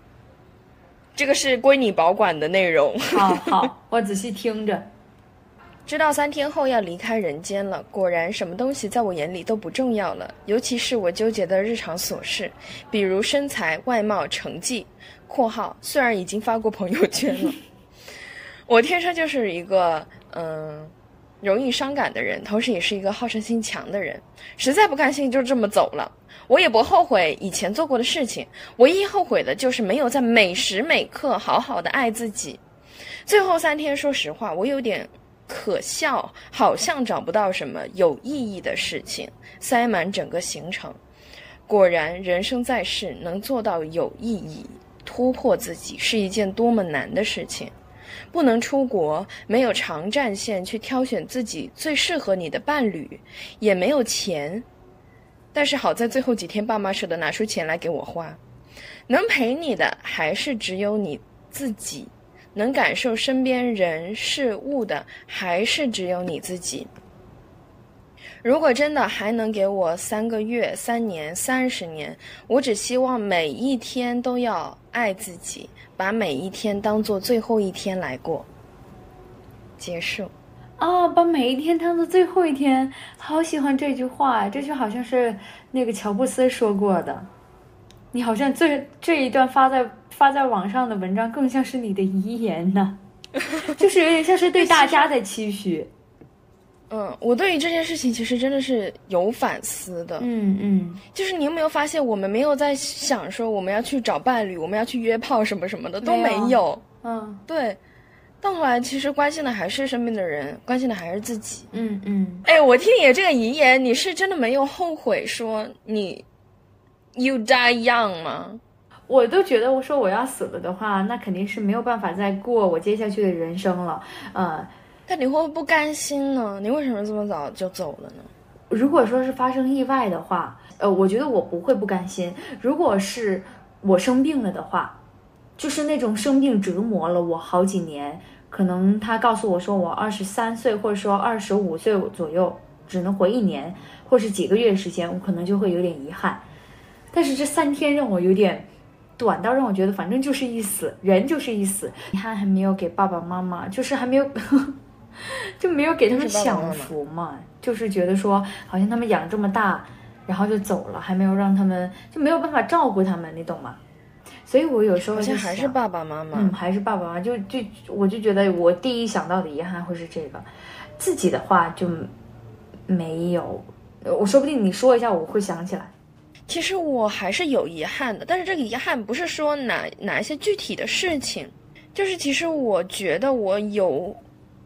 这个是归你保管的内容。好好，我仔细听着。知道三天后要离开人间了，果然什么东西在我眼里都不重要了，尤其是我纠结的日常琐事，比如身材、外貌、成绩（括号虽然已经发过朋友圈了）。我天生就是一个嗯、容易伤感的人，同时也是一个好胜心强的人。实在不甘心就这么走了，我也不后悔以前做过的事情，唯一后悔的就是没有在每时每刻好好的爱自己。最后三天，说实话，我有点可笑，好像找不到什么有意义的事情，塞满整个行程。果然，人生在世，能做到有意义、突破自己，是一件多么难的事情。不能出国，没有长战线去挑选自己最适合你的伴侣，也没有钱。但是好在最后几天，爸妈舍得拿出钱来给我花。能陪你的还是只有你自己。能感受身边人事物的，还是只有你自己。如果真的还能给我三个月、三年、三十年，我只希望每一天都要爱自己，把每一天当做最后一天来过。结束。啊，把每一天当做最后一天，好喜欢这句话，这句好像是那个乔布斯说过的。你好像最这一段发在发在网上的文章，更像是你的遗言呢，就是有点像是对大家的期许。嗯，我对于这件事情其实真的是有反思的。嗯嗯，就是你有没有发现，我们没有在想说我们要去找伴侣，我们要去约炮什么什么的都没有。嗯对，到后来其实关心的还是身边的人，关心的还是自己。嗯嗯，哎，我听你的这个遗言，你是真的没有后悔说你 you die young 吗？我都觉得，我说我要死了的话，那肯定是没有办法再过我接下去的人生了。呃，但你会不会不甘心呢？你为什么这么早就走了呢？如果说是发生意外的话，呃，我觉得我不会不甘心。如果是我生病了的话，就是那种生病折磨了我好几年，可能他告诉我说我二十三岁或者说二十五岁左右只能活一年，或是几个月时间，我可能就会有点遗憾。但是这三天让我有点短到让我觉得反正就是一死，人就是一死，遗憾还没有给爸爸妈妈，就是还没有。就没有给他们享福嘛，就是觉得说好像他们养这么大，然后就走了，还没有让他们就没有办法照顾他们，你懂吗？所以我有时候好像还是爸爸妈妈。嗯，还是爸爸妈妈，就就我就觉得我第一想到的遗憾会是这个，自己的话就没有，我说不定你说一下我会想起来。其实我还是有遗憾的，但是这个遗憾不是说哪哪一些具体的事情，就是其实我觉得我有，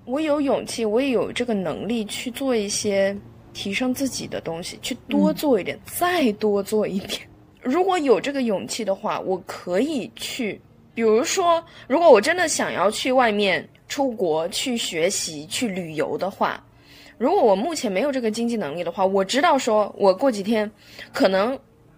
我有勇气，我也有这个能力去做一些提升自己的东西，去多做一点，再多做一点。如果有这个勇气的话，我可以去，比如说，如果我真的想要去外面出国去学习、去旅游的话，如果我目前没有这个经济能力的话，我知道说我过几天可能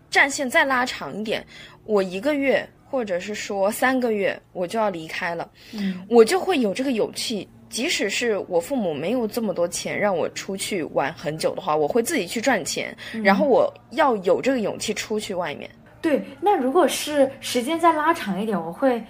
战线再拉长一点，我一个月或者是说三个月我就要离开了，嗯我就会有这个勇气。即使是我父母没有这么多钱让我出去玩很久的话，我会自己去赚钱，然后我要有这个勇气出去外面。对，那如果是时间再拉长一点，我会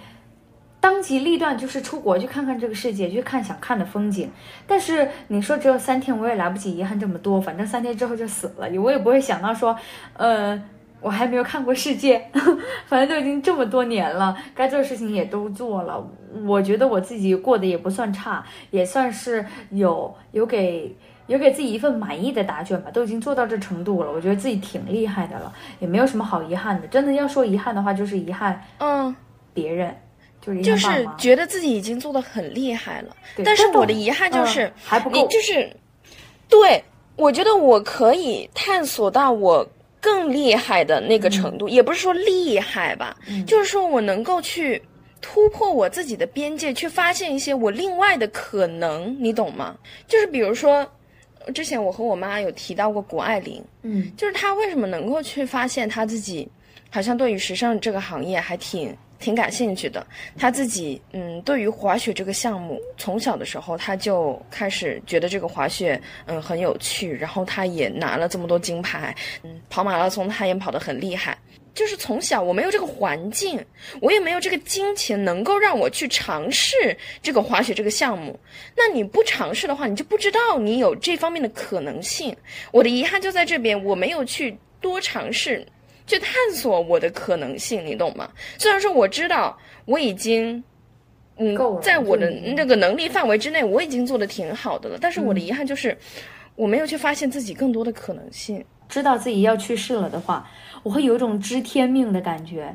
当机立断，就是出国去看看这个世界，去看想看的风景。但是你说只有三天，我也来不及遗憾这么多，反正三天之后就死了，我也不会想到说，呃，我还没有看过世界，反正都已经这么多年了，该做的事情也都做了。我觉得我自己过得也不算差，也算是有有给有给自己一份满意的答卷吧，都已经做到这程度了，我觉得自己挺厉害的了，也没有什么好遗憾的。真的要说遗憾的话，就是遗憾嗯，别人，就是。觉得自己已经做的很厉害了，但是我的遗憾就是、嗯还不够你就是，对我觉得我可以探索到我更厉害的那个程度，也不是说厉害吧，嗯就是说我能够去突破我自己的边界，去发现一些我另外的可能，你懂吗？就是比如说。之前我和我妈有提到过谷爱凌，嗯就是她为什么能够去发现她自己好像对于时尚这个行业还挺挺感兴趣的。他自己嗯，对于滑雪这个项目，从小的时候他就开始觉得这个滑雪嗯很有趣，然后他也拿了这么多金牌，嗯，跑马拉松他也跑得很厉害。就是从小我没有这个环境，我也没有这个金钱能够让我去尝试这个滑雪这个项目。那你不尝试的话，你就不知道你有这方面的可能性。我的遗憾就在这边，我没有去多尝试，去探索我的可能性，你懂吗？虽然说我知道我已经。嗯在我的那个能力范围之内，我已经做的挺好的了。但是我的遗憾就是，我没有去发现自己更多的可能性。知道自己要去世了的话，我会有一种知天命的感觉。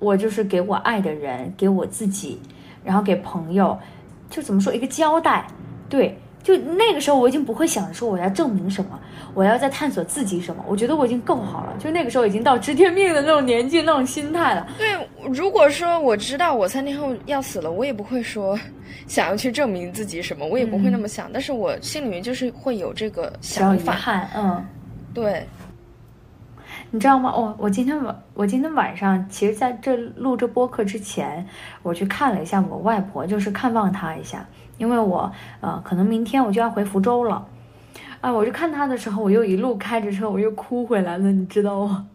我就是给我爱的人，给我自己，然后给朋友，就怎么说一个交代。对，就那个时候我已经不会想着说我要证明什么，我要在探索自己什么。我觉得我已经够好了，就那个时候已经到知天命的那种年纪、那种心态了。对，如果说我知道我三天后要死了，我也不会说想要去证明自己什么，我也不会那么想。但是我心里面就是会有这个想法。憾，嗯。对，你知道吗？哦，我今天晚我今天晚上，其实在这录这播客之前，我去看了一下我外婆，就是看望她一下，因为我呃可能明天我就要回福州了，啊，我就看他的时候，我又一路开着车，我又哭回来了，你知道吗？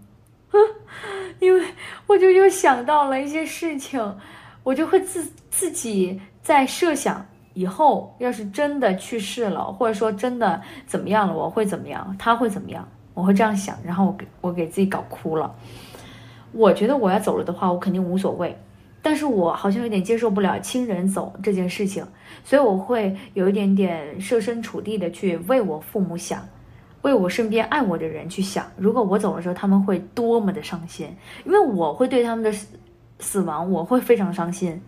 因为我就又想到了一些事情，我就会自自己在设想。以后要是真的去世了，或者说真的怎么样了，我会怎么样？他会怎么样？我会这样想，然后我给我给自己搞哭了。我觉得我要走了的话，我肯定无所谓，但是我好像有点接受不了亲人走这件事情，所以我会有一点点设身处地的去为我父母想，为我身边爱我的人去想。如果我走的时候，他们会多么的伤心，因为我会对他们的死死亡，我会非常伤心。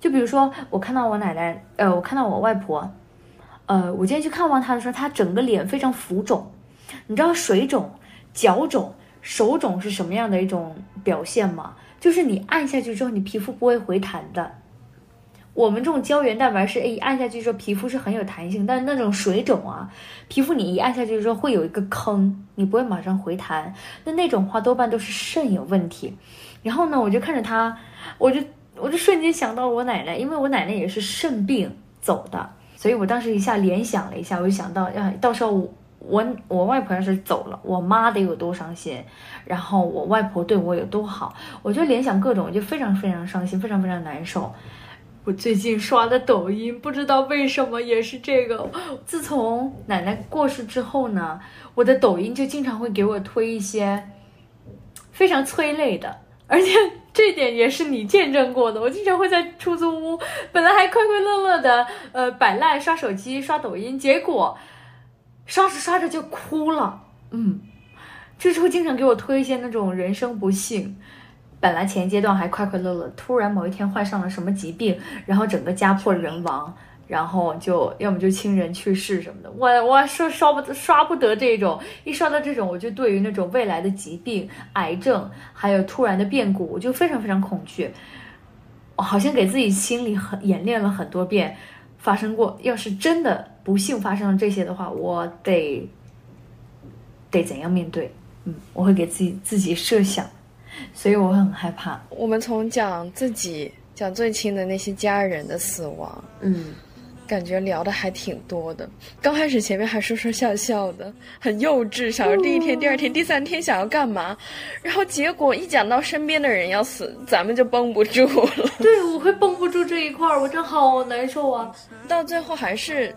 就比如说，我看到我奶奶，呃，我看到我外婆，呃，我今天去看望她的时候，她整个脸非常浮肿。你知道水肿、脚肿、手肿是什么样的一种表现吗？就是你按下去之后，你皮肤不会回弹的。我们这种胶原蛋白是，哎，按下去之后皮肤是很有弹性，但是那种水肿啊，皮肤你一按下去之后会有一个坑，你不会马上回弹。那那种话多半都是肾有问题。然后呢，我就看着她，我就我就瞬间想到了我奶奶，因为我奶奶也是肾病走的，所以我当时一下联想了一下，我就想到，呀，到时候我。我我外婆要是走了，我妈得有多伤心，然后我外婆对我有多好，我就联想各种，我就非常非常伤心，非常非常难受。我最近刷的抖音，不知道为什么也是这个。自从奶奶过世之后呢，我的抖音就经常会给我推一些非常催泪的，而且这点也是你见证过的。我经常会在出租屋，本来还快快乐乐的，呃，摆烂刷手机、刷抖音，结果。刷着刷着就哭了，嗯，就是会经常给我推一些那种人生不幸，本来前阶段还快快乐乐，突然某一天患上了什么疾病，然后整个家破人亡，然后就要么就亲人去世什么的，我我说刷不刷不得这种，一刷到这种，我就对于那种未来的疾病、癌症还有突然的变故，我就非常非常恐惧，我好像给自己心里很演练了很多遍。发生过，要是真的不幸发生了这些的话，我得得怎样面对？嗯，我会给自己自己设想，所以我很害怕。我们从讲自己讲最亲的那些家人的死亡，嗯，感觉聊的还挺多的。刚开始前面还说说笑笑的，很幼稚，想着第一天、第二天、第三天想要干嘛，然后结果一讲到身边的人要死，咱们就绷不住了。对，我会绷不住这一块儿，我真好难受啊。到最后还是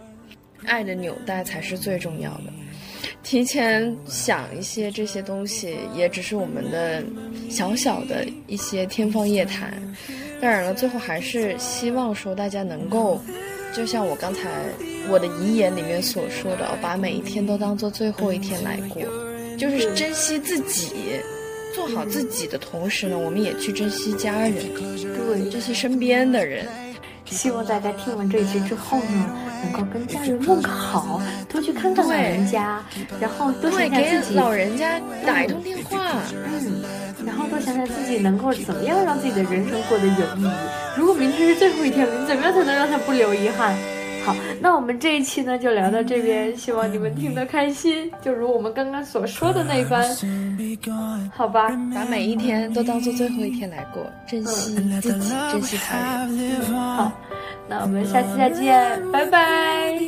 爱的纽带才是最重要的。提前想一些这些东西，也只是我们的小小的一些天方夜谭。当然了，最后还是希望说大家能够，就像我刚才我的遗言里面所说的，把每一天都当做最后一天来过，就是珍惜自己，做好自己的同时呢，我们也去珍惜家人，对，珍惜身边的人。希望大家听完这一期之后呢，能够跟家人问个好，多去看看老人家，然后多想，想自己，老人家打一通电话。嗯，然后多想想自己能够怎么样让自己的人生过得有意义。如果明天是最后一天了，你怎么样才能让他不留遗憾？好，那我们这一期呢就聊到这边，希望你们听得开心。就如我们刚刚所说的那般，好吧，把每一天都当做最后一天来过，珍惜自己，珍惜他人。好，那我们下期再见，拜拜。